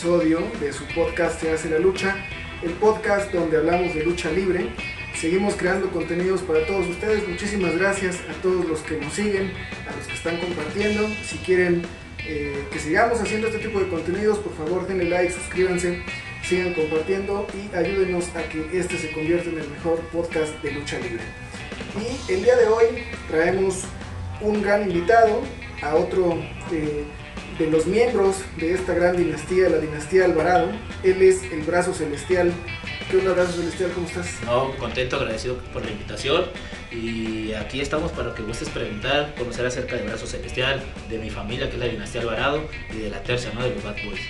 episodio de su podcast Se hace la lucha, el podcast donde hablamos de lucha libre. Seguimos creando contenidos para todos ustedes. Muchísimas gracias a todos los que nos siguen, a los que están compartiendo. Si quieren eh, que sigamos haciendo este tipo de contenidos, por favor denle like, suscríbanse, sigan compartiendo y ayúdenos a que este se convierta en el mejor podcast de lucha libre. Y el día de hoy traemos un gran invitado, a otro eh, de los miembros de esta gran dinastía, la dinastía Alvarado. Él es el brazo celestial. ¿Qué onda, brazo celestial? ¿Cómo estás? No, contento, agradecido por la invitación. Y aquí estamos para que gustes preguntar, conocer acerca del brazo celestial, de mi familia, que es la dinastía Alvarado, y de la tercia, ¿no? De los Bad Boys.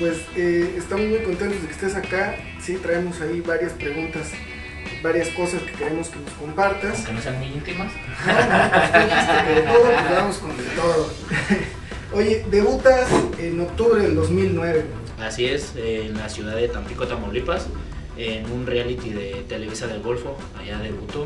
Pues eh, estamos muy contentos de que estés acá. Sí, traemos ahí varias preguntas varias cosas que queremos que nos compartas. Aunque no sean muy íntimas. No, no, pues que de todo, pues vamos con de todo. Oye, debutas en octubre del 2009. Así es, en la ciudad de Tampico, Tamaulipas, en un reality de Televisa del Golfo, allá debutó.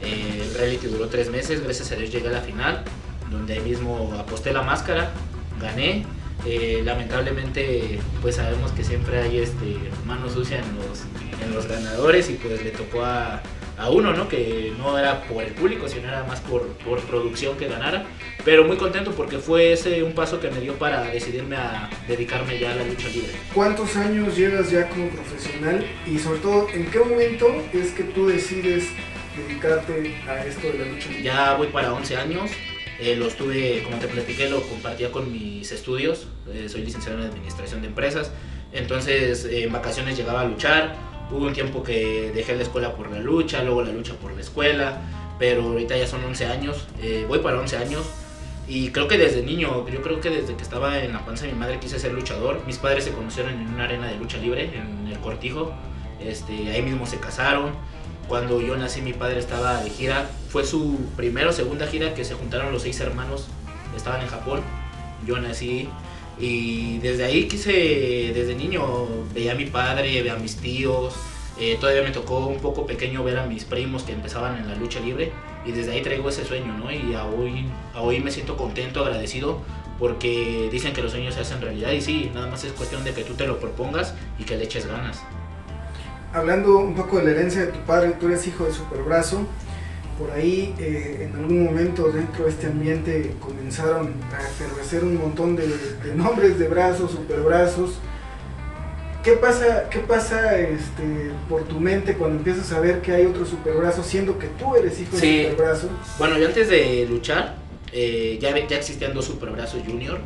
Eh, el reality duró tres meses, gracias a Dios llegué a la final, donde ahí mismo aposté la máscara, gané. Eh, lamentablemente, pues sabemos que siempre hay este, mano sucia en los, en los ganadores y pues le tocó a, a uno, ¿no? Que no era por el público, sino era más por, por producción que ganara. Pero muy contento porque fue ese un paso que me dio para decidirme a dedicarme ya a la lucha libre. ¿Cuántos años llevas ya como profesional? Y sobre todo, ¿en qué momento es que tú decides dedicarte a esto de la lucha libre? Ya voy para 11 años. Eh, lo estuve, como te platiqué, lo compartía con mis estudios. Eh, soy licenciado en Administración de Empresas. Entonces, en vacaciones llegaba a luchar Hubo un tiempo que dejé la escuela por la lucha, luego la lucha por la escuela, pero ahorita ya son 11 años, eh, voy para 11 años y creo que desde niño, yo creo que desde que estaba en la panza de mi madre quise ser luchador. Mis padres se conocieron en una arena de lucha libre, en el Cortijo, este, ahí mismo se casaron. Cuando yo nací mi padre estaba de gira, fue su primera o segunda gira que se juntaron los seis hermanos, estaban en Japón. Yo nací y desde ahí quise, desde niño, veía a mi padre, veía a mis tíos. Eh, todavía me tocó un poco pequeño ver a mis primos que empezaban en la lucha libre. Y desde ahí traigo ese sueño, ¿no? Y a hoy, a hoy me siento contento, agradecido, porque dicen que los sueños se hacen realidad. Y sí, nada más es cuestión de que tú te lo propongas y que le eches ganas. Hablando un poco de la herencia de tu padre, tú eres hijo de Superbrazo por ahí eh, en algún momento dentro de este ambiente comenzaron a efervecer un montón de, nombres de brazos, superbrazos. ¿Qué pasa, qué pasa este, por tu mente cuando empiezas a ver que hay otro superbrazo, siendo que tú eres hijo de superbrazo? Bueno, yo antes de luchar, eh, ya, ya existían dos superbrazos junior.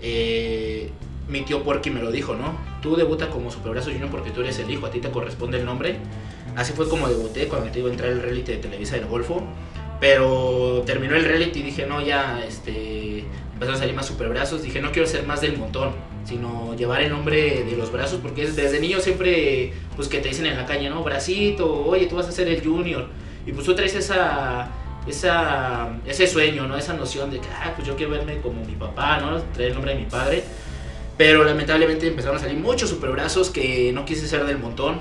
Eh, mi tío Porky me lo dijo, ¿no? Tú debuta como superbrazo junior porque tú eres el hijo, a ti te corresponde el nombre Así fue como debuté cuando te iba a entrar el reality de Televisa del Golfo. Pero terminó el reality y dije, no, ya, este, empezaron a salir más superbrazos. Dije, no quiero ser más del montón, sino llevar el nombre de los brazos, porque desde niño siempre, pues que te dicen en la calle, ¿no? Bracito, oye, tú vas a ser el junior. Y pues tú traes esa, esa, ese sueño, ¿no? Esa noción de que, ah, pues yo quiero verme como mi papá, ¿no? Traer el nombre de mi padre. Pero lamentablemente empezaron a salir muchos superbrazos que no quise ser del montón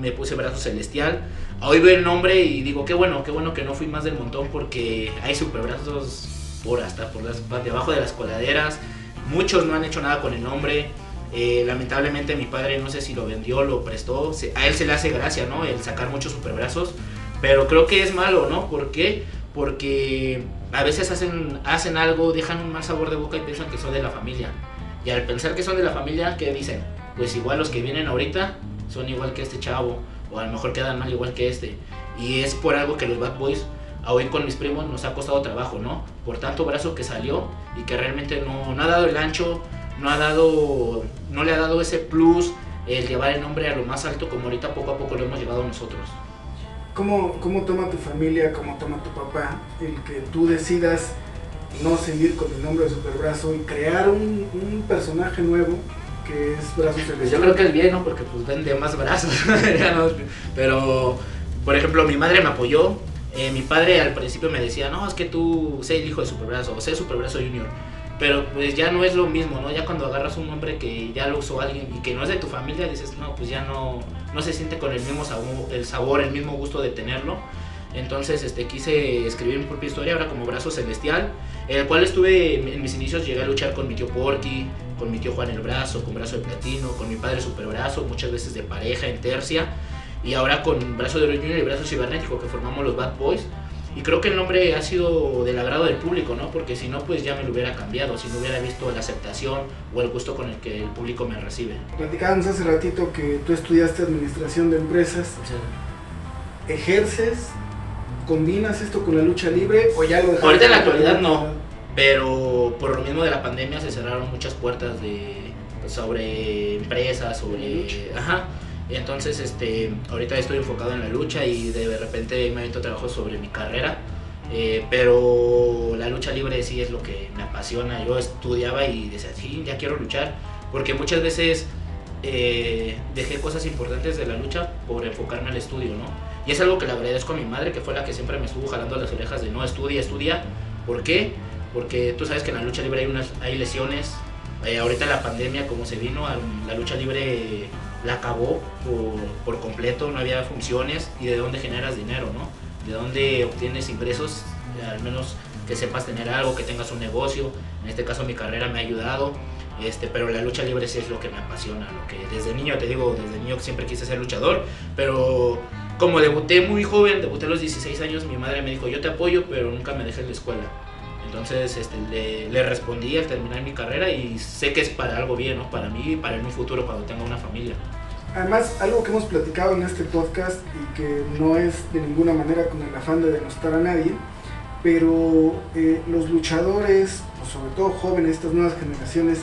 me puse brazo celestial. Hoy veo el nombre y digo, qué bueno, qué bueno que no fui más del montón porque hay super brazos por hasta por las, debajo de las coladeras. Muchos no han hecho nada con el nombre. Eh, lamentablemente mi padre no sé si lo vendió, lo prestó. a él se le hace gracia, ¿no? El sacar muchos superbrazos. Pero creo que es malo, ¿no? ¿Por qué? Porque a veces hacen, hacen algo, dejan un mal sabor de boca y piensan que son de la familia. Y al pensar que son de la familia, ¿qué dicen? Pues igual los que vienen ahorita son igual que este chavo, o a lo mejor quedan mal igual que este. Y es por algo que los Bad Boys, a hoy con mis primos, nos ha costado trabajo, ¿no? Por tanto brazo que salió y que realmente no, no ha dado el ancho, no, ha dado, no le ha dado ese plus el llevar el nombre a lo más alto como ahorita poco a poco lo hemos llevado nosotros. ¿Cómo, cómo toma tu familia, cómo toma tu papá el que tú decidas no seguir con el nombre de Superbrazo y crear un, un personaje nuevo que es brazos pues yo creo que es bien, ¿no? Porque pues vende más brazos. Pero, por ejemplo, mi madre me apoyó. Eh, mi padre al principio me decía, no, es que tú sé hijo de Superbrazo, o sé Superbrazo Junior. Pero pues ya no es lo mismo, ¿no? Ya cuando agarras un nombre que ya lo usó alguien y que no es de tu familia, dices, no, pues ya no, no se siente con el mismo el sabor, el mismo gusto de tenerlo. Entonces este, quise escribir mi propia historia ahora como Brazo Celestial, en el cual estuve en mis inicios, llegué a luchar con mi tío Porky, con mi tío Juan el Brazo, con Brazo de Platino, con mi padre Super Brazo, muchas veces de pareja, en tercia, y ahora con Brazo de Oro Junior y Brazo Cibernético que formamos los Bad Boys. Y creo que el nombre ha sido del agrado del público, ¿no? Porque si no, pues ya me lo hubiera cambiado, si no hubiera visto la aceptación o el gusto con el que el público me recibe. Platicábamos hace ratito que tú estudiaste administración de empresas. ¿Ejerces ¿Combinas esto con la lucha libre o ya lo? Ahorita en la actualidad no, pero por lo mismo de la pandemia se cerraron muchas puertas de sobre empresas, sobre ajá. Entonces, este, ahorita estoy enfocado en la lucha y de repente me meto trabajo sobre mi carrera. Eh, pero la lucha libre sí es lo que me apasiona. Yo estudiaba y decía, sí, ya quiero luchar. Porque muchas veces eh, dejé cosas importantes de la lucha por enfocarme al estudio, ¿no? Es algo que le agradezco a mi madre, que fue la que siempre me estuvo jalando las orejas de no estudia, estudia. ¿Por qué? Porque tú sabes que en la lucha libre hay, unas, hay lesiones. Eh, ahorita la pandemia, como se vino, la lucha libre la acabó por, por, completo, no había funciones y de dónde generas dinero, ¿no? De dónde obtienes ingresos, al menos que sepas tener algo, que tengas un negocio. En este caso mi carrera me ha ayudado, este, pero la lucha libre sí es lo que me apasiona, lo que desde niño, te digo, desde niño siempre quise ser luchador, pero como debuté muy joven, debuté a los 16 años, mi madre me dijo, yo te apoyo, pero nunca me dejes la escuela. Entonces este, le, respondí al terminar mi carrera y sé que es para algo bien, ¿no? Para mí y para mi futuro cuando tenga una familia. Además, algo que hemos platicado en este podcast y que no es de ninguna manera con el afán de denostar a nadie, pero eh, los luchadores, sobre todo jóvenes, estas nuevas generaciones,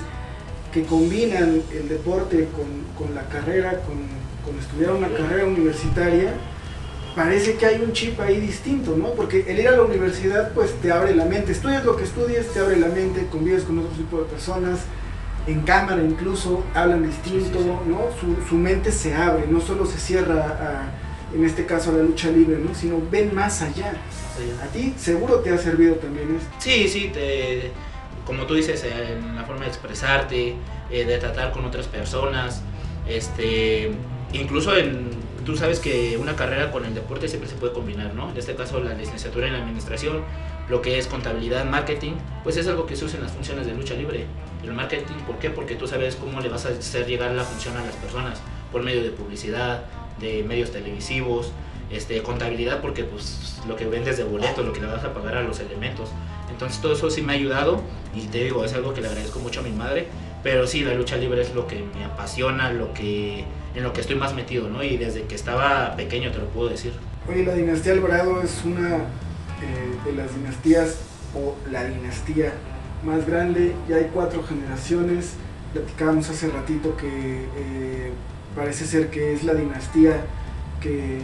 que combinan el deporte con, con la carrera, con con estudiar una carrera universitaria, parece que hay un chip ahí distinto, ¿no? Porque el ir a la universidad pues te abre la mente, estudias lo que estudies, te abre la mente, convives con otro tipo de personas, en cámara incluso hablan distinto, ¿no? Su, mente se abre, no solo se cierra en este caso a la lucha libre, ¿no? Sino ven más allá. A ti seguro te ha servido también esto. Sí, sí, te, como tú dices, en la forma de expresarte, eh, de tratar con otras personas, este incluso en, tú sabes que una carrera con el deporte siempre se puede combinar, ¿no? En este caso la licenciatura en administración, lo que es contabilidad, marketing, pues es algo que se usa en las funciones de lucha libre. El marketing, ¿por qué? Porque tú sabes cómo le vas a hacer llegar la función a las personas, por medio de publicidad, de medios televisivos, este, contabilidad porque pues lo que vendes de boleto, lo que le vas a pagar a los elementos. Entonces todo eso sí me ha ayudado y te digo, es algo que le agradezco mucho a mi madre, pero sí, la lucha libre es lo que me apasiona, lo que en lo que estoy más metido, ¿no? Y desde que estaba pequeño te lo puedo decir. Oye, la dinastía Alvarado es una eh, de las dinastías o la dinastía más grande, ya hay cuatro generaciones, platicábamos hace ratito que eh, parece ser que es la dinastía que,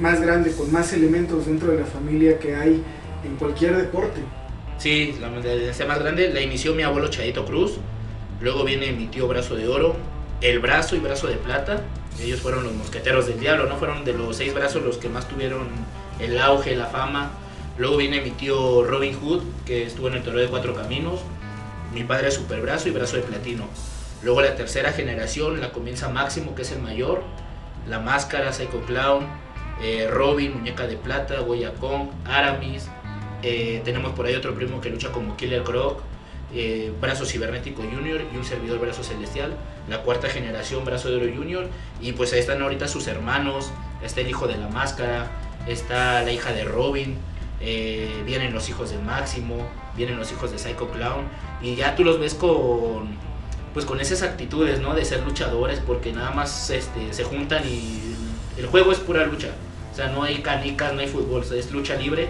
más grande, con más elementos dentro de la familia que hay en cualquier deporte. Sí, la dinastía más grande la inició mi abuelo Chadito Cruz, luego viene mi tío Brazo de Oro, el brazo y brazo de plata. Ellos fueron los mosqueteros del diablo, ¿no? Fueron de los seis brazos los que más tuvieron el auge, la fama. Luego viene mi tío Robin Hood, que estuvo en el Toro de Cuatro Caminos. Mi padre super brazo y brazo de platino. Luego la tercera generación la comienza Máximo, que es el mayor. La Máscara, Psycho Clown, eh, Robin, Muñeca de Plata, Goya Kong, Aramis. Eh, tenemos por ahí otro primo que lucha como Killer Croc. Eh, brazo cibernético junior y un servidor brazo celestial, la cuarta generación brazo de oro junior y pues ahí están ahorita sus hermanos, está el hijo de la máscara, está la hija de Robin, eh, vienen los hijos de Máximo, vienen los hijos de Psycho Clown y ya tú los ves con pues con esas actitudes, ¿no? De ser luchadores porque nada más este, se juntan y el juego es pura lucha. O sea, no hay canicas, no hay fútbol, es lucha libre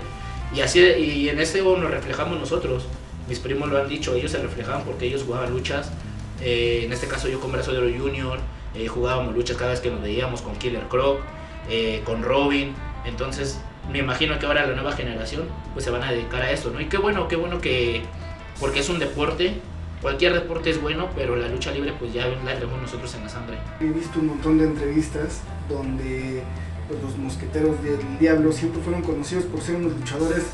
y así y en ese nos reflejamos nosotros mis primos lo han dicho, ellos se reflejaban porque ellos jugaban luchas. Eh, en este caso yo con Brazo de Oro Junior eh, jugábamos luchas cada vez que nos veíamos con Killer Croc, eh, con Robin. Entonces me imagino que ahora la nueva generación pues se van a dedicar a eso, ¿no? Y qué bueno, qué bueno que, porque es un deporte, cualquier deporte es bueno, pero la lucha libre pues ya la tenemos nosotros en la sangre. He visto un montón de entrevistas donde pues, los mosqueteros del diablo siempre fueron conocidos por ser unos luchadores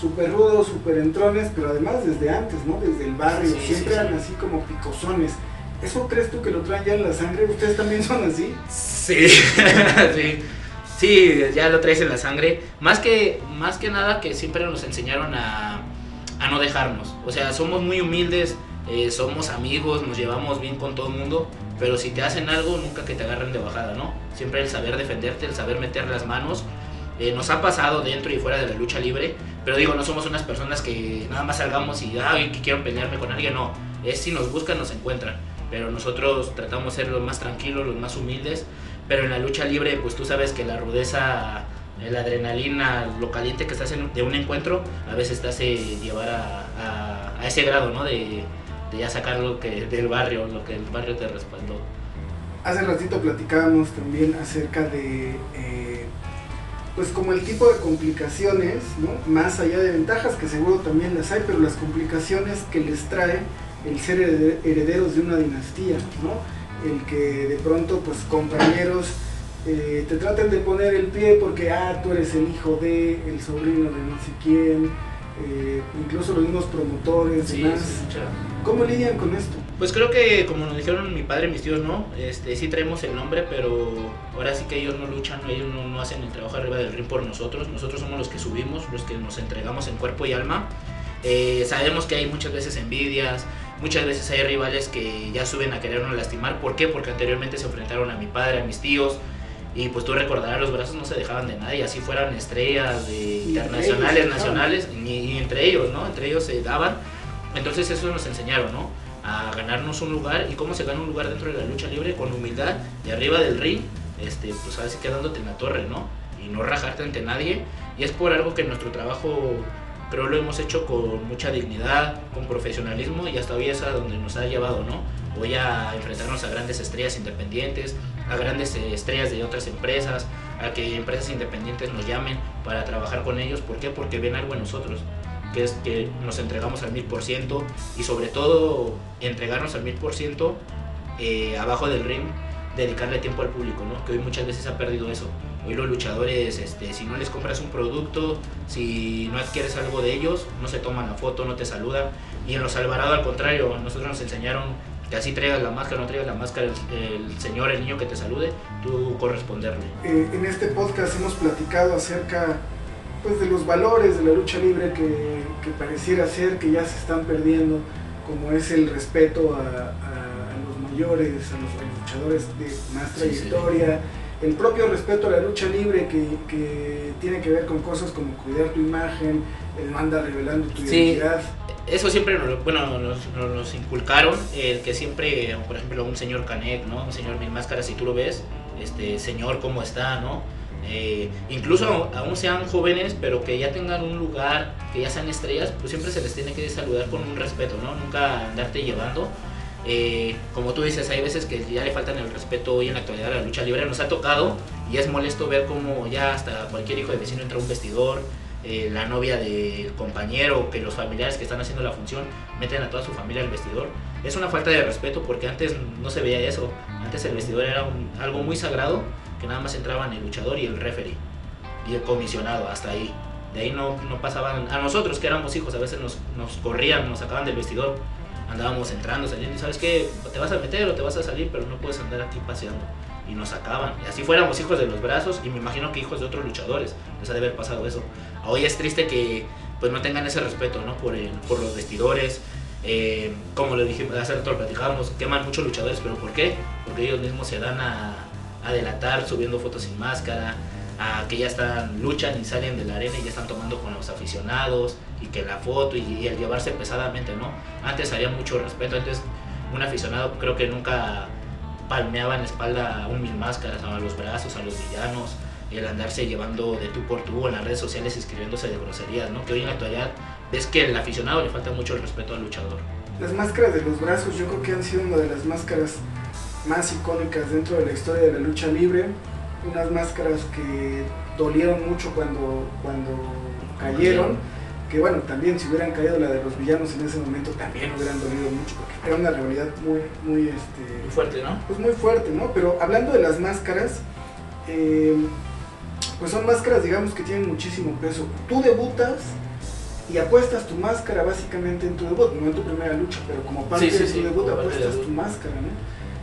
súper rudos, súper entrones, pero además desde antes, ¿no? Desde el barrio, siempre eran así como picosones. ¿Eso crees tú que lo traen ya en la sangre? ¿Ustedes también son así? Sí, sí. Sí, ya lo traes en la sangre. Más que, más que nada que siempre nos enseñaron a, a no dejarnos. O sea, somos muy humildes, eh, somos amigos, nos llevamos bien con todo el mundo, pero si te hacen algo, nunca que te agarren de bajada, ¿no? Siempre el saber defenderte, el saber meter las manos. Eh, nos ha pasado dentro y fuera de la lucha libre, pero digo, no somos unas personas que nada más salgamos y, ay, que quiero pelearme con alguien, no. Es si nos buscan, nos encuentran. Pero nosotros tratamos de ser los más tranquilos, los más humildes. Pero en la lucha libre, pues tú sabes que la rudeza, la adrenalina, lo caliente que estás en, de un encuentro, a veces te hace llevar a, a, ese grado, ¿no? De, de, ya sacar lo que del barrio, lo que el barrio te respaldó. Hace ratito platicábamos también acerca de, eh, pues como el tipo de complicaciones, ¿no? Más allá de ventajas, que seguro también las hay, pero las complicaciones que les trae el ser herederos de una dinastía, ¿no? El que de pronto, pues compañeros eh, te traten de poner el pie porque, ah, tú eres el hijo de, el sobrino de no sé quién, eh, incluso los mismos promotores, Sí, demás. sí, ¿Cómo lidian con esto? Pues creo que como nos dijeron mi padre y mis tíos, no, este, sí traemos el nombre, pero ahora sí que ellos no luchan, ellos no, no hacen el trabajo arriba del ring por nosotros, nosotros somos los que subimos, los que nos entregamos en cuerpo y alma. Eh, sabemos que hay muchas veces envidias, muchas veces hay rivales que ya suben a querernos lastimar, ¿por qué? Porque anteriormente se enfrentaron a mi padre, a mis tíos, y pues tú recordarás, los brazos no se dejaban de nadie, así fueran estrellas de internacionales, nacionales, y, y entre ellos, ¿no? Entre ellos se daban. Entonces eso nos enseñaron, ¿no? A ganarnos un lugar y cómo se gana un lugar dentro de la lucha libre con humildad, de arriba del ring, este, pues así quedándote en la torre, ¿no? Y no rajarte ante nadie. Y es por algo que nuestro trabajo creo lo hemos hecho con mucha dignidad, con profesionalismo y hasta hoy es a donde nos ha llevado, ¿no? Voy a enfrentarnos a grandes estrellas independientes, a grandes eh, estrellas de otras empresas, a que empresas independientes nos llamen para trabajar con ellos. ¿Por qué? Porque ven algo en nosotros, que es que nos entregamos al mil por ciento y sobre todo entregarnos al mil por ciento eh, abajo del ring, dedicarle tiempo al público, ¿no? Que hoy muchas veces ha perdido eso. Hoy los luchadores, este, si no les compras un producto, si no adquieres algo de ellos, no se toman la foto, no te saludan. Y en los Alvarado, al contrario, nosotros nos enseñaron que así traigas la máscara, no traigas la máscara, el, el señor, el niño que te salude, tú corresponderle. Eh, en este podcast hemos platicado acerca pues, de los valores de la lucha libre que, que pareciera ser que ya se están perdiendo, como es el respeto a, a- a los mayores, a los, luchadores de más Sí, sí. trayectoria, el propio respeto a la lucha libre que, que tiene que ver con cosas como cuidar tu imagen, el no andar revelando tu Sí. identidad. Eso siempre nos, bueno, nos, nos- nos inculcaron, el que siempre, por ejemplo, un señor Canek, ¿no? Un señor Mil Máscaras, si tú lo ves, este, señor, ¿cómo está, no? Eh, incluso aún sean jóvenes, pero que ya tengan un lugar, que ya sean estrellas, pues siempre se les tiene que saludar con un respeto, ¿no? Nunca andarte llevando. Eh, como tú dices, hay veces que ya le faltan el respeto hoy en la actualidad a la lucha libre. Nos ha tocado y es molesto ver cómo ya hasta cualquier hijo de vecino entra a un vestidor, eh, la novia del compañero, que los familiares que están haciendo la función meten a toda su familia al vestidor. Es una falta de respeto porque antes no se veía eso. Antes el vestidor era un- algo muy sagrado que nada más entraban el luchador y el referee y el comisionado, hasta ahí. De ahí no, no pasaban, a nosotros que éramos hijos, a veces nos, nos corrían, nos sacaban del vestidor, andábamos entrando, saliendo, y sabes qué, te vas a meter o te vas a salir, pero no puedes andar aquí paseando. Y nos sacaban, y así fuéramos hijos de los brazos, y me imagino que hijos de otros luchadores, les ha de haber pasado eso. Hoy es triste que pues no tengan ese respeto, ¿no? Por, el- por los vestidores, eh, como le dijimos, hace rato lo platicábamos, queman muchos luchadores, pero ¿por qué? Porque ellos mismos se dan a, a delatar subiendo fotos sin máscara, a que ya están, luchan y salen de la arena y ya están tomando con los aficionados, y que la foto y, y el llevarse pesadamente, ¿no? Antes había mucho respeto, antes un aficionado creo que nunca palmeaba en la espalda a un mil máscaras, a los brazos, a los villanos, el andarse llevando de tú por tú en las redes sociales escribiéndose de groserías, ¿no? Que hoy en la actualidad ves que el aficionado le falta mucho el respeto al luchador. Las máscaras de los brazos yo creo que han sido una de las máscaras más icónicas dentro de la historia de la lucha libre. Unas máscaras que dolieron mucho cuando, cuando cayeron. Que bueno, también si hubieran caído la de los villanos en ese momento también hubieran dolido mucho porque era una realidad muy, muy, Muy este, fuerte, ¿no? pues muy fuerte, ¿no? Pero hablando de las máscaras, eh, pues son máscaras, digamos, que tienen muchísimo peso. Tú debutas y apuestas tu máscara básicamente en tu debut, no en tu primera lucha, pero como parte Sí, sí, de tu sí, debut apuestas del tu máscara, ¿no?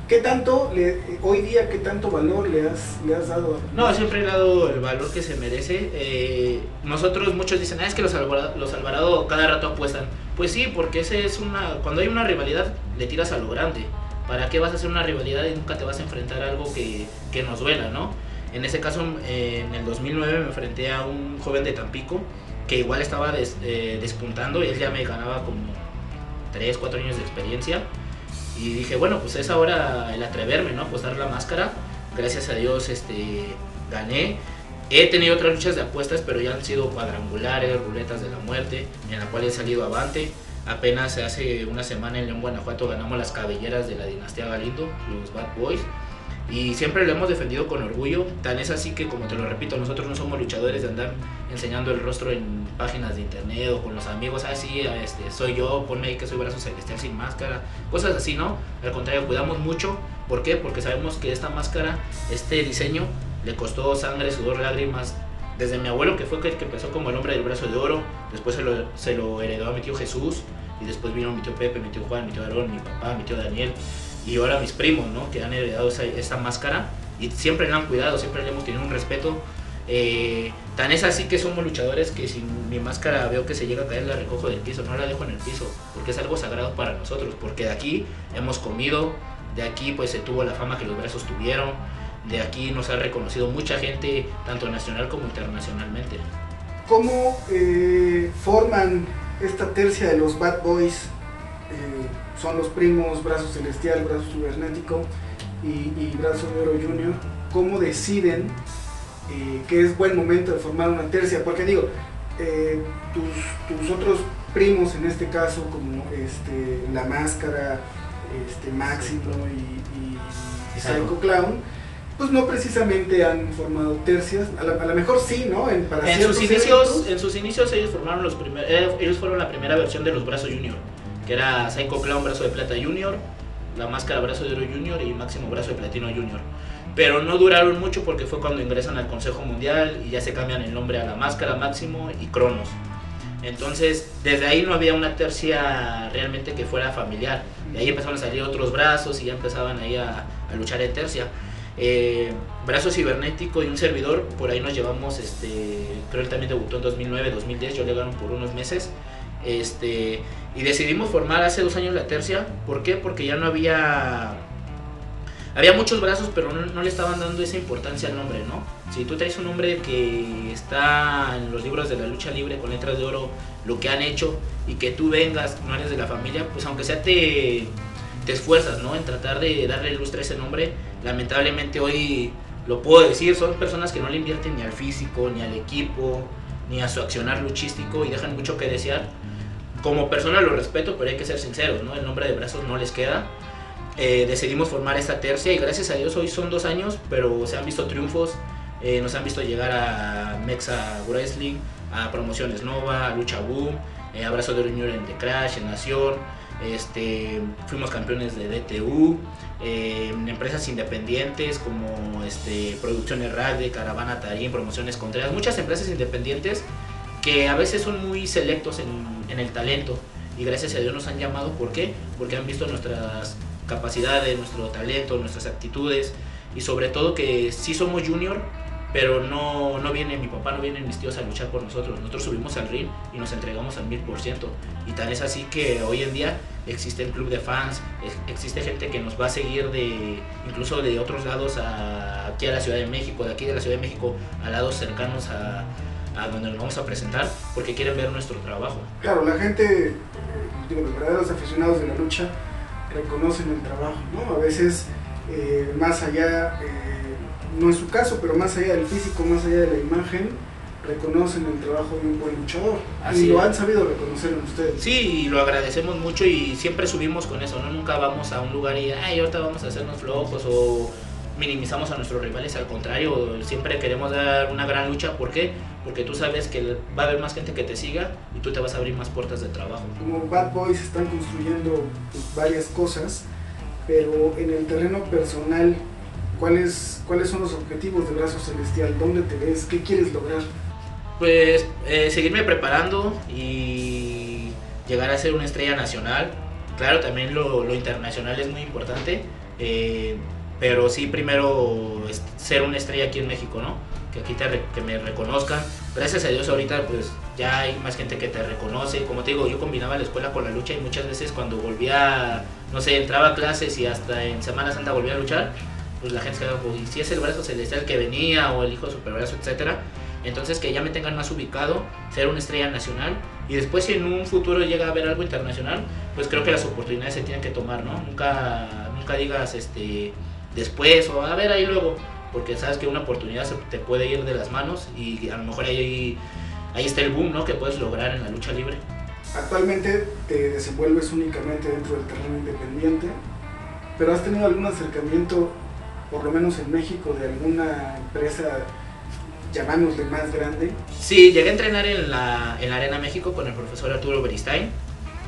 ¿Qué tanto, le, hoy día, qué tanto valor le has, le has dado? No, siempre he dado el valor que se merece. Eh, nosotros, muchos dicen, ah, es que los Alvarado, los Alvarado cada rato apuestan. Pues sí, porque ese es una, cuando hay una rivalidad, le tiras a lo grande. ¿Para qué vas a hacer una rivalidad y nunca te vas a enfrentar a algo que, que nos duela, no? En ese caso, en el 2009 me enfrenté a un joven de Tampico que igual estaba eh, despuntando y él ya me ganaba como 3, 4 años de experiencia y dije, bueno, pues es ahora el atreverme, ¿no? Pues dar la máscara. Gracias a Dios este, gané. He tenido otras luchas de apuestas, pero ya han sido cuadrangulares, ruletas de la muerte, en la cual he salido avante. Apenas hace una semana en León, Guanajuato, ganamos las cabelleras de la dinastía Galindo, los Bad Boys y siempre lo hemos defendido con orgullo. Tan es así que, como te lo repito, nosotros no somos luchadores de andar enseñando el rostro en páginas de internet o con los amigos. Así, ah, este, soy yo, ponme ahí que soy brazo celestial sin máscara. Cosas así, ¿no? Al contrario, cuidamos mucho. ¿Por qué? Porque sabemos que esta máscara, este diseño, le costó sangre, sudor, lágrimas. Desde mi abuelo, que fue el que empezó como el hombre del brazo de oro, después se lo, se lo heredó a mi tío Jesús, y después vino mi tío Pepe, mi tío Juan, mi tío Aarón, mi papá, mi tío Daniel y ahora mis primos, ¿no? Que han heredado esa, máscara y siempre la han cuidado, siempre le hemos tenido un respeto. Eh, tan es así que somos luchadores que si mi máscara veo que se llega a caer la recojo del piso, no la dejo en el piso, porque es algo sagrado para nosotros, porque de aquí hemos comido, de aquí pues se tuvo la fama que los brazos tuvieron, de aquí nos ha reconocido mucha gente, tanto nacional como internacionalmente. ¿Cómo eh, forman esta tercia de los Bad Boys? Eh, son los primos Brazo Celestial, Brazo Cibernético y, Brazo de Oro Junior, cómo deciden eh, que es buen momento de formar una tercia, porque digo, eh, tus, otros primos en este caso, como este, La Máscara, este, Máximo y, y, Psycho Clown, pues no precisamente han formado tercias, a lo mejor sí, ¿no? En, sus inicios, en sus inicios ellos formaron los primeros, ellos fueron la primera versión de los Brazos Junior que era Psycho Clown Brazo de Plata Junior, la Máscara Brazo de Oro Junior y Máximo Brazo de Platino Junior. Pero no duraron mucho porque fue cuando ingresan al Consejo Mundial y ya se cambian el nombre a la Máscara Máximo y Cronos. Entonces, desde ahí no había una tercia realmente que fuera familiar. De ahí empezaron a salir otros brazos y ya empezaban ahí a, luchar en tercia. Eh, brazo cibernético y un servidor, por ahí nos llevamos, este, creo él también debutó en 2009, 2010, yo le llegaron por unos meses. Este, y decidimos formar hace dos años la tercia. ¿Por qué? Porque ya no había... Había muchos brazos, pero no, le estaban dando esa importancia al nombre, ¿no? Si tú traes un nombre que está en los libros de la lucha libre con letras de oro, lo que han hecho, y que tú vengas, no eres de la familia, pues aunque sea te, te esfuerzas, ¿no? En tratar de darle lustre a ese nombre. Lamentablemente hoy lo puedo decir, son personas que no le invierten ni al físico, ni al equipo, ni a su accionar luchístico y dejan mucho que desear como persona lo respeto, pero hay que ser sinceros, ¿no? El nombre de brazos no les queda. Eh, decidimos formar esta tercia y gracias a Dios hoy son dos años, pero se han visto triunfos, eh, nos han visto llegar a Mexa Wrestling, a Promociones Nova, a Lucha Boom, eh, Abrazo de Junior en The Crash, en Nación, este, fuimos campeones de DTU, en empresas independientes como este, Producciones Radio, Caravana Tarín, Promociones Contreras, muchas empresas independientes que a veces son muy selectos en, el talento y gracias a Dios nos han llamado. ¿Por qué? Porque han visto nuestras capacidades, nuestro talento, nuestras actitudes y sobre todo que sí somos junior, pero no, no viene mi papá, no vienen mis tíos a luchar por nosotros. Nosotros subimos al ring y nos entregamos al mil por ciento. Y tal es así que hoy en día existe el club de fans, existe gente que nos va a seguir de incluso de otros lados aquí a la Ciudad de México, de aquí de la Ciudad de México a lados cercanos a, a donde nos vamos a presentar porque quieren ver nuestro trabajo. Claro, la gente, eh, digo, los verdaderos aficionados de la lucha reconocen el trabajo, ¿no? A veces eh, más allá, eh, no es su caso, pero más allá del físico, más allá de la imagen, reconocen el trabajo de un buen luchador. y lo han sabido reconocer en ustedes. Sí, y lo agradecemos mucho y siempre subimos con eso, ¿no? Nunca vamos a un lugar y, ay, ahorita vamos a hacernos flojos o minimizamos a nuestros rivales, al contrario, siempre queremos dar una gran lucha. ¿Por qué? Porque tú sabes que va a haber más gente que te siga y tú te vas a abrir más puertas de trabajo. Como Bad Boys están construyendo pues, varias cosas, pero en el terreno personal, ¿cuáles, ¿cuáles son los objetivos de Brazo Celestial? ¿Dónde te ves? ¿Qué quieres lograr? Pues eh, seguirme preparando y llegar a ser una estrella nacional. Claro, también lo, lo internacional es muy importante Eh, pero sí, primero ser una estrella aquí en México, ¿no? Que aquí te que me reconozcan. Gracias a Dios ahorita pues ya hay más gente que te reconoce. Como te digo, yo combinaba la escuela con la lucha y muchas veces cuando volvía, no sé, entraba a clases y hasta en Semana Santa volvía a luchar, pues la gente se quedaba, pues, si es el brazo celestial que venía o el hijo superbrazo, etcétera entonces que ya me tengan más ubicado, ser una estrella nacional y después si en un futuro llega a haber algo internacional, pues creo que las oportunidades se tienen que tomar, ¿no? Nunca, nunca digas este después o a ver ahí luego, porque sabes que una oportunidad se te puede ir de las manos y a lo mejor ahí, ahí está el boom, ¿no? Que puedes lograr en la lucha libre. Actualmente te desenvuelves únicamente dentro del terreno independiente, pero has tenido algún acercamiento, por lo menos en México, de alguna empresa llamándose más grande. Sí, llegué a entrenar en la, en la Arena México con el profesor Arturo Beristain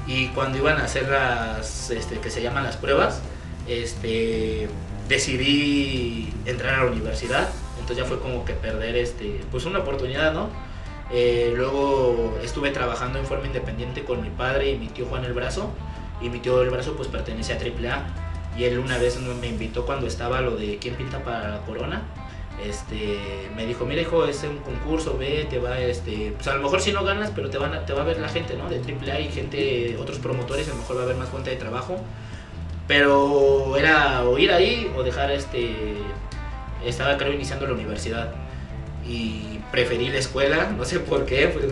y cuando iban a hacer las, este, que se llaman las pruebas, este, decidí entrar a la universidad, entonces ya fue como que perder este, pues una oportunidad, ¿no? Eh, luego estuve trabajando en forma independiente con mi padre y mi tío Juan el Brazo, y mi tío el Brazo pues pertenece a AAA, y él una vez me invitó cuando estaba lo de quién pinta para la corona, este, me dijo, mira hijo, es un concurso, ve, te va, este, pues a lo mejor si no ganas, pero te, van te va a ver la gente, ¿no? De AAA y gente, otros promotores, a lo mejor va a haber más fuente de trabajo. Pero era o ir ahí o dejar este, estaba creo iniciando la universidad y preferí la escuela, no sé por qué, pues,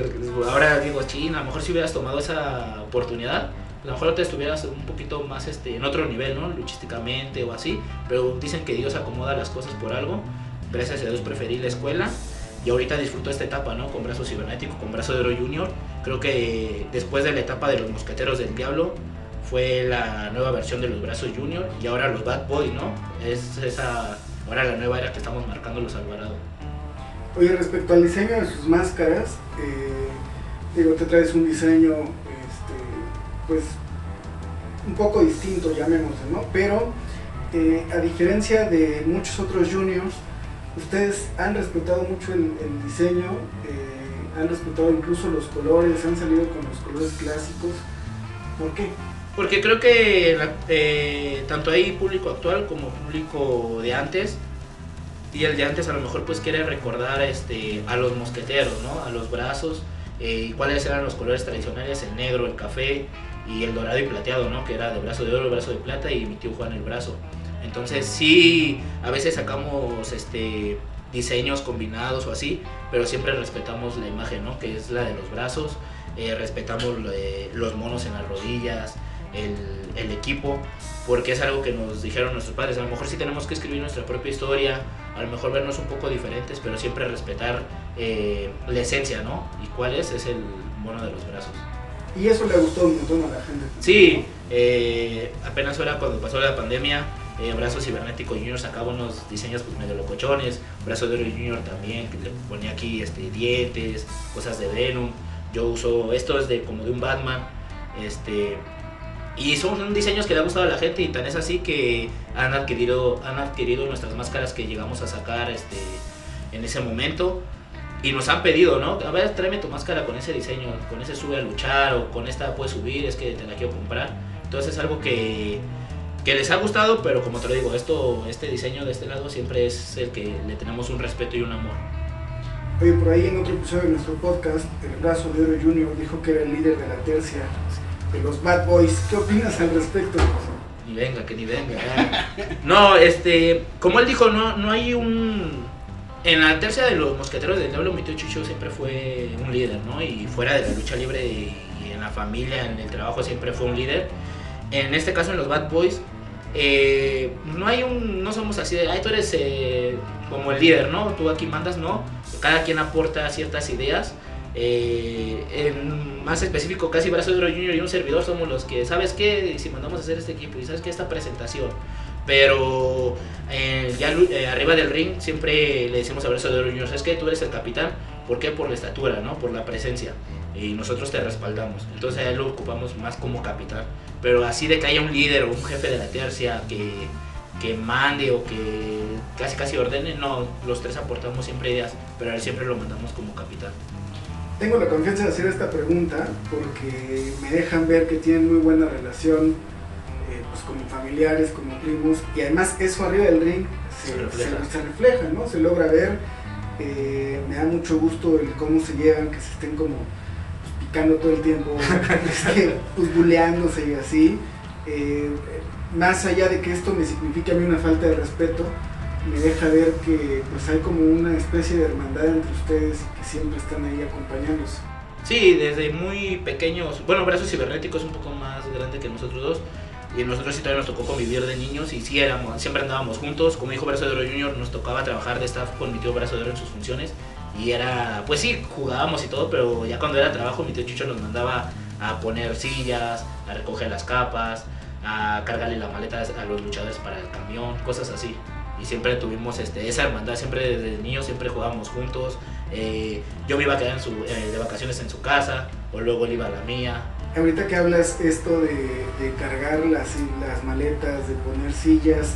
ahora digo, china, a lo mejor si hubieras tomado esa oportunidad, a lo mejor te estuvieras un poquito más este, en otro nivel, ¿no? Luchísticamente o así, pero dicen que Dios acomoda las cosas por algo gracias a Dios preferí la escuela y ahorita disfruto esta etapa, ¿no? Con brazo cibernético, con brazo de oro junior. Creo que después de la etapa de los mosqueteros del diablo fue la nueva versión de los brazos junior y ahora los bad boys, ¿no? Es esa, ahora la nueva era que estamos marcando los Alvarado. Oye, respecto al diseño de sus máscaras, eh, digo, te traes un diseño, este, pues, un poco distinto, llamémoslo, ¿no? Pero, eh, a diferencia de muchos otros juniors, ustedes han respetado mucho el, diseño, eh, han respetado incluso los colores, han salido con los colores clásicos. ¿Por qué? Porque creo que eh, tanto hay público actual como público de antes. Y el de antes a lo mejor pues quiere recordar este, a los mosqueteros, ¿no? A los brazos. Eh, cuáles eran los colores tradicionales, el negro, el café y el dorado y plateado, ¿no? Que era de brazo de oro, brazo de plata y mi tío Juan el brazo. Entonces sí, a veces sacamos este diseños combinados o así, pero siempre respetamos la imagen, ¿no? Que es la de los brazos, eh, respetamos los monos en las rodillas, el, equipo, porque es algo que nos dijeron nuestros padres. A lo mejor sí tenemos que escribir nuestra propia historia, a lo mejor vernos un poco diferentes, pero siempre respetar eh, la esencia, ¿no? ¿Y cuál es? Es el mono de los brazos. Y eso le gustó un montón a la gente. Sí, eh, apenas era cuando pasó la pandemia, eh, Brazo Cibernético Junior sacaba unos diseños pues, medio locochones, Brazo de Oro Junior también, que le ponía aquí este, dientes, cosas de Venom. Yo uso, esto es de como de un Batman, este, y son diseños que le ha gustado a la gente y tan es así que han adquirido, han adquirido nuestras máscaras que llegamos a sacar este, en ese momento. Y nos han pedido, ¿no? A ver, tráeme tu máscara con ese diseño, con ese sube a luchar o con esta puedes subir, es que te la quiero comprar. Entonces es algo que que les ha gustado, pero como te lo digo, esto, este diseño de este lado siempre es el que le tenemos un respeto y un amor. Oye, por ahí en otro episodio de nuestro podcast, el brazo de Oro Junior dijo que era el líder de la tercia de los Bad Boys. ¿Qué opinas al respecto? Ni venga, que ni venga. no, este, como él dijo, no, no hay un... En la tercia de los mosqueteros del diablo, mi tío Chucho siempre fue un líder, ¿no? Y fuera de la lucha libre y en la familia, en el trabajo, siempre fue un líder. En este caso, en los Bad Boys, eh, no hay un, no somos así de, ay, tú eres eh, como el líder, ¿no? Tú aquí mandas, no. Cada quien aporta ciertas ideas. Eh, en más específico, casi Brazo de Oro Junior y un servidor somos los que, ¿sabes qué? Si mandamos a hacer este equipo y ¿sabes qué? Esta presentación. Pero ya arriba del ring siempre le decimos a Brazo de Oro Junior, ¿sabes qué? Tú eres el capitán. ¿Por qué? Por la estatura, ¿no? Por la presencia. Y nosotros te respaldamos. Entonces ahí lo ocupamos más como capitán pero así de que haya un líder o un jefe de la tercia que, que mande o que casi casi ordene, no, los tres aportamos siempre ideas, pero a él siempre lo mandamos como capitán. Tengo la confianza de hacer esta pregunta porque me dejan ver que tienen muy buena relación eh, pues, como familiares, como primos, y además eso arriba del ring se, Se refleja. se- se refleja, ¿no? Se logra ver. Eh, me da mucho gusto el cómo se llevan, que se estén como pues, picando todo el tiempo, este, pues buleándose y así. Eh, más allá de que esto me signifique a mí una falta de respeto, me deja ver que pues hay como una especie de hermandad entre ustedes que siempre están ahí acompañándose. Sí, desde muy pequeños. Bueno, Brazo Cibernético es un poco más grande que nosotros dos. Y nosotros sí todavía nos tocó convivir de niños y sí éramos, siempre andábamos juntos. Como dijo Brazo de Oro Junior, nos tocaba trabajar de staff con mi tío Brazo de Oro en sus funciones. Y era, pues sí, jugábamos y todo, pero ya cuando era trabajo, mi tío Chucho nos mandaba a poner sillas, a recoger las capas, a cargarle la maleta a los luchadores para el camión, cosas así. Y siempre tuvimos este, esa hermandad, siempre desde niños, siempre jugábamos juntos. Eh, yo me iba a quedar en su, eh, de vacaciones en su casa, o luego él iba a la mía. Ahorita que hablas esto de, de cargar las, las maletas, de poner sillas,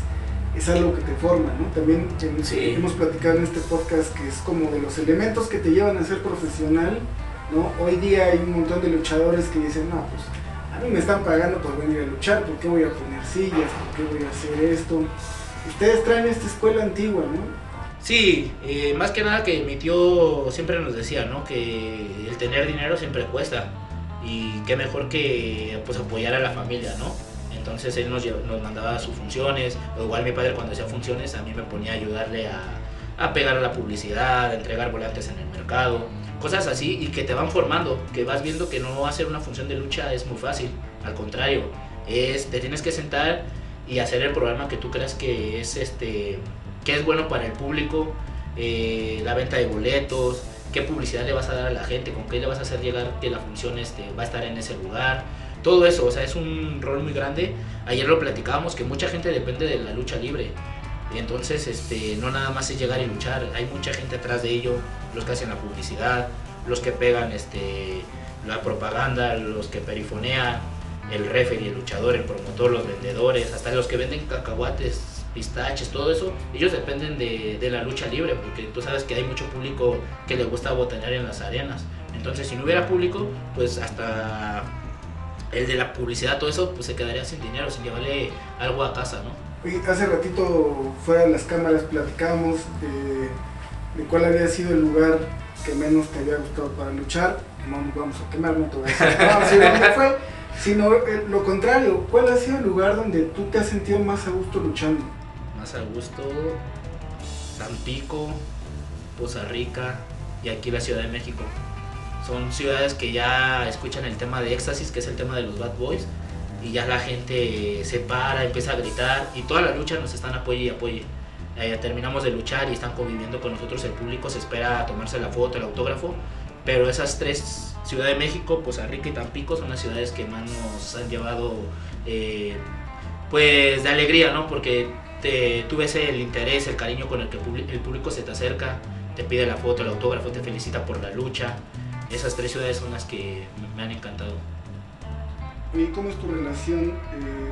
es algo que te forma, ¿no? También en- Sí. hemos platicado en este podcast que es como de los elementos que te llevan a ser profesional, ¿no? Hoy día hay un montón de luchadores que dicen, no, pues a mí me están pagando por venir a luchar, ¿por qué voy a poner sillas? ¿Por qué voy a hacer esto? Ustedes traen esta escuela antigua, ¿no? Sí, eh, más que nada que mi tío siempre nos decía, ¿no? Que el tener dinero siempre cuesta. Y qué mejor que pues apoyar a la familia, ¿no? Entonces él nos, nos mandaba sus funciones, o igual mi padre cuando hacía funciones a mí me ponía a ayudarle a, a pegar la publicidad, a entregar volantes en el mercado, cosas así y que te van formando, que vas viendo que no hacer una función de lucha es muy fácil, al contrario, es, te tienes que sentar y hacer el programa que tú creas que es este que es bueno para el público, eh, la venta de boletos, qué publicidad le vas a dar a la gente, con qué le vas a hacer llegar que la función este, va a estar en ese lugar. Todo eso, o sea, es un rol muy grande. Ayer lo platicábamos que mucha gente depende de la lucha libre. Y entonces, este, no nada más es llegar y luchar, hay mucha gente atrás de ello, los que hacen la publicidad, los que pegan este, la propaganda, los que perifonean, el referee, el luchador, el promotor, los vendedores, hasta los que venden cacahuates, pistaches, todo eso, ellos dependen de, de la lucha libre, porque tú sabes que hay mucho público que le gusta botanear en las arenas. Entonces, si no hubiera público, pues hasta el de la publicidad, todo eso, pues se quedaría sin dinero, sin llevarle algo a casa, ¿no? Oye, hace ratito fuera de las cámaras platicábamos eh, de cuál había sido el lugar que menos te había gustado para luchar. No vamos a quemar, no te voy a decir no, sí, dónde fue, sino eh, lo contrario, ¿cuál ha sido el lugar donde tú te has sentido más a gusto luchando? Más a gusto, Tampico, Poza Rica y aquí la Ciudad de México. Son ciudades que ya escuchan el tema de éxtasis, que es el tema de los Bad Boys, y ya la gente se para, empieza a gritar, y toda la lucha nos están apoye y apoye. Eh, terminamos de luchar y están conviviendo con nosotros, el público se espera a tomarse la foto, el autógrafo, pero esas tres, Ciudad de México, Poza Rica y Tampico, son las ciudades que más nos han llevado, eh, pues, de alegría, ¿no? Porque te, tú ves el interés, el cariño con el que el público se te acerca, te pide la foto, el autógrafo, te felicita por la lucha. Esas tres ciudades son las que me han encantado. ¿Y cómo es tu relación eh,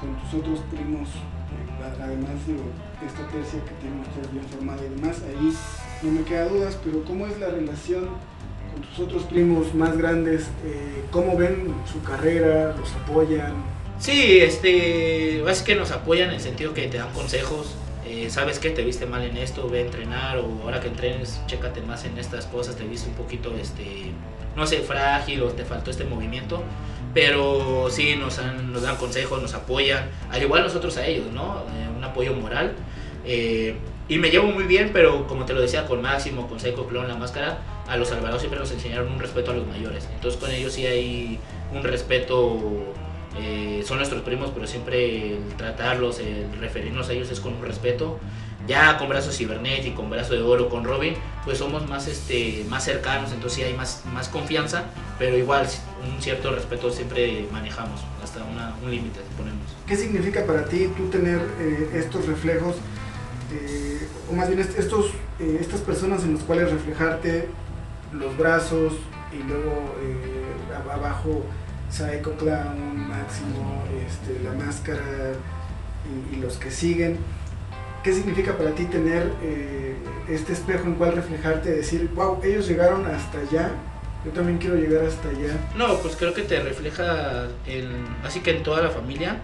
con tus otros primos, eh, además de esta tercia que tienen ustedes bien formada y demás? Ahí no me queda dudas, pero ¿cómo es la relación con tus otros primos más grandes? Eh, ¿Cómo ven su carrera? ¿Los apoyan? Sí, este, es que nos apoyan en el sentido que te dan consejos. eh, sabes que te viste mal en esto, ve a entrenar o ahora que entrenes, chécate más en estas cosas, te viste un poquito, este, no sé, frágil o te faltó este movimiento. Pero sí, nos, han- nos dan consejos, nos apoyan, al igual nosotros a ellos, ¿no? Eh, un apoyo moral. eh, y me llevo muy bien, pero como te lo decía, con Máximo, con Seiko Clon, la máscara, a los Alvarados siempre nos enseñaron un respeto a los mayores. Entonces con ellos sí hay un respeto eh, son nuestros primos, pero siempre el tratarlos, el referirnos a ellos es con un respeto. Ya con Brazo Cibernético, con Brazo de Oro, con Robin, pues somos más, este, más cercanos, entonces sí hay más, más confianza, pero igual un cierto respeto siempre manejamos, hasta una- un límite ponemos. ¿Qué significa para ti tú tener eh, estos reflejos, eh, o más bien est- estos, eh, estas personas en las cuales reflejarte los brazos y luego eh, ab- abajo Psycho Clown, Máximo, este, la máscara y, y los que siguen? ¿Qué significa para ti tener eh, este espejo en cual reflejarte y decir, wow, ellos llegaron hasta allá, yo también quiero llegar hasta allá? No, pues creo que te refleja en, así que en toda la familia,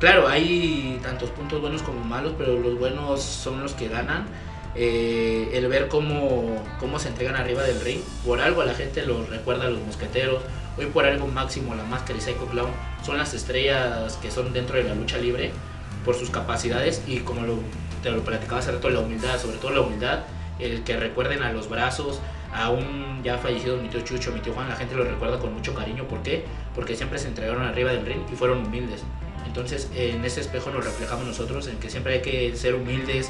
claro, hay tantos puntos buenos como malos, pero los buenos son los que ganan. Eh, el ver cómo, cómo se entregan arriba del ring, por algo a la gente los recuerda a los mosqueteros, hoy por algo máximo la máscara y Psycho Clown son las estrellas que son dentro de la lucha libre por sus capacidades y como lo, te lo platicaba hace rato, la humildad, sobre todo la humildad, el que recuerden a los brazos, a un ya fallecido mi tío Chucho, mi tío Juan, la gente lo recuerda con mucho cariño. ¿Por qué? Porque siempre se entregaron arriba del ring y fueron humildes. Entonces, en ese espejo nos reflejamos nosotros, en que siempre hay que ser humildes,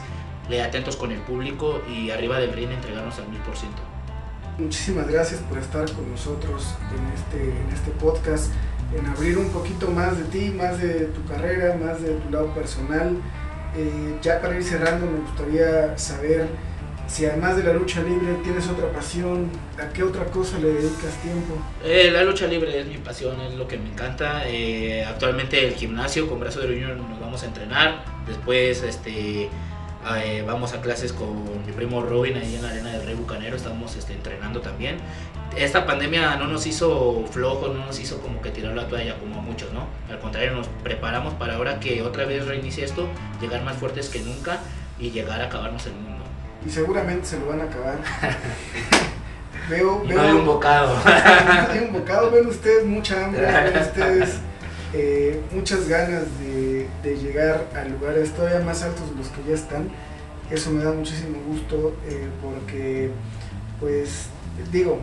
atentos con el público y arriba del ring entregarnos al mil por ciento. Muchísimas gracias por estar con nosotros en este, en este podcast, en abrir un poquito más de ti, más de tu carrera, más de tu lado personal. Eh, ya para ir cerrando, me gustaría saber si además de la lucha libre tienes otra pasión, ¿a qué otra cosa le dedicas tiempo? Eh, la lucha libre es mi pasión, es lo que me encanta. Eh, actualmente el gimnasio con Brazo de Unión nos vamos a entrenar. Después este, eh, vamos a clases con mi primo Robin ahí en la arena del Rey Bucanero, estamos este, entrenando también. Esta pandemia no nos hizo flojos, no nos hizo como que tirar la toalla como a muchos, ¿no? Al contrario, nos preparamos para ahora que otra vez reinicie esto, llegar más fuertes que nunca y llegar a acabarnos el mundo y seguramente se lo van a acabar. veo, veo, hay un bocado. hay un bocado, ven ustedes mucha hambre, ven ustedes eh, muchas ganas de, de, llegar a lugares todavía más altos de los que ya están. Eso me da muchísimo gusto eh, porque, pues, digo,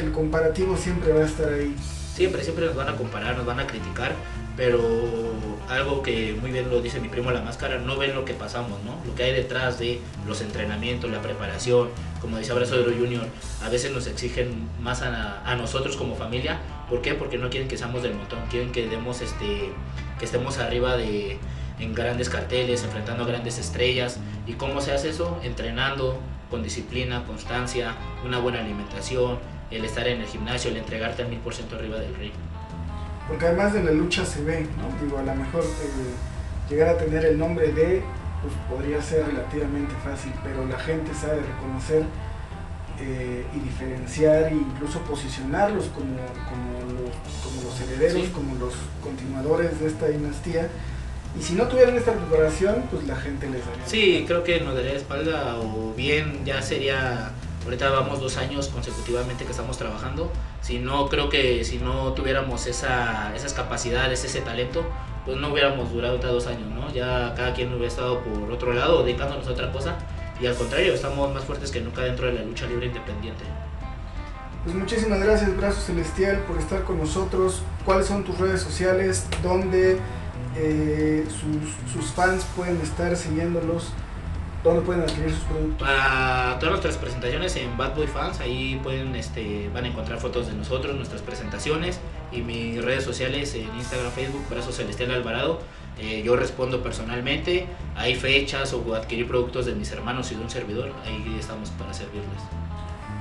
el comparativo siempre va a estar ahí. Siempre, siempre nos van a comparar, nos van a criticar, pero algo que muy bien lo dice mi primo La Máscara, no ven lo que pasamos, ¿no? Lo que hay detrás de los entrenamientos, la preparación, como dice Abrazo de Junior, a veces nos exigen más a, nosotros como familia, ¿por qué? Porque no quieren que seamos del montón, quieren que demos este, que estemos arriba de en grandes carteles, enfrentando grandes estrellas. ¿Y cómo se hace eso? Entrenando con disciplina, constancia, una buena alimentación, el estar en el gimnasio, el entregarte al mil por ciento arriba del ring porque además de la lucha se ve, ¿no? Digo, a lo mejor eh, llegar a tener el nombre de, pues podría ser relativamente fácil, pero la gente sabe reconocer eh, y diferenciar e incluso posicionarlos como, como, los, herederos, como los continuadores de esta dinastía. Y si no tuvieran esta preparación, pues la gente les daría. Sí, creo que nos daría espalda o bien ya sería Ahorita vamos dos años consecutivamente que estamos trabajando. Si no, creo que si no tuviéramos esa, esas capacidades, ese talento, pues no hubiéramos durado dos años, ¿no? Ya cada quien hubiera estado por otro lado, dedicándonos a otra cosa. Y al contrario, estamos más fuertes que nunca dentro de la lucha libre independiente. Pues muchísimas gracias, Brazo Celestial, por estar con nosotros. ¿Cuáles son tus redes sociales? ¿Dónde eh, sus, sus fans pueden estar siguiéndolos? ¿Dónde pueden adquirir sus productos? Para todas nuestras presentaciones en Bad Boy Fans, ahí pueden, este, van a encontrar fotos de nosotros, nuestras presentaciones y mis redes sociales en Instagram, Facebook, Brazo Celestial Alvarado. Eh, yo respondo personalmente, hay fechas o adquirir productos de mis hermanos y de un servidor, ahí estamos para servirles.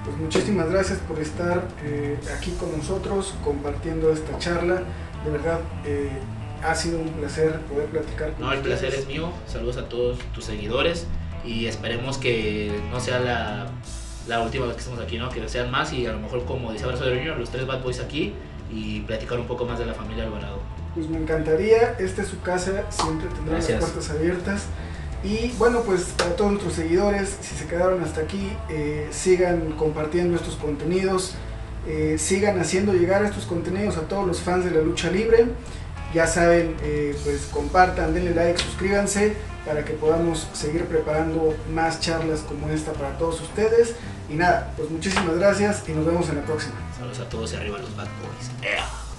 Pues muchísimas gracias por estar eh, aquí con nosotros compartiendo esta charla. De verdad, eh, ha sido un placer poder platicar con No, el placer es mío. Saludos a todos tus seguidores y esperemos que no sea la, la, última vez que estemos aquí, ¿no? que sean más y a lo mejor como dice Abrazo de Junior, los tres Bad Boys aquí y platicar un poco más de la familia Alvarado. Pues me encantaría, esta es su casa, siempre tendrán las puertas abiertas. Y bueno, pues para todos nuestros seguidores, si se quedaron hasta aquí, eh, sigan compartiendo estos contenidos, eh, sigan haciendo llegar estos contenidos a todos los fans de la lucha libre. Ya saben, eh, pues compartan, denle like, suscríbanse para que podamos seguir preparando más charlas como esta para todos ustedes. Y nada, pues muchísimas gracias y nos vemos en la próxima. Saludos a todos y arriba los Bad Boys.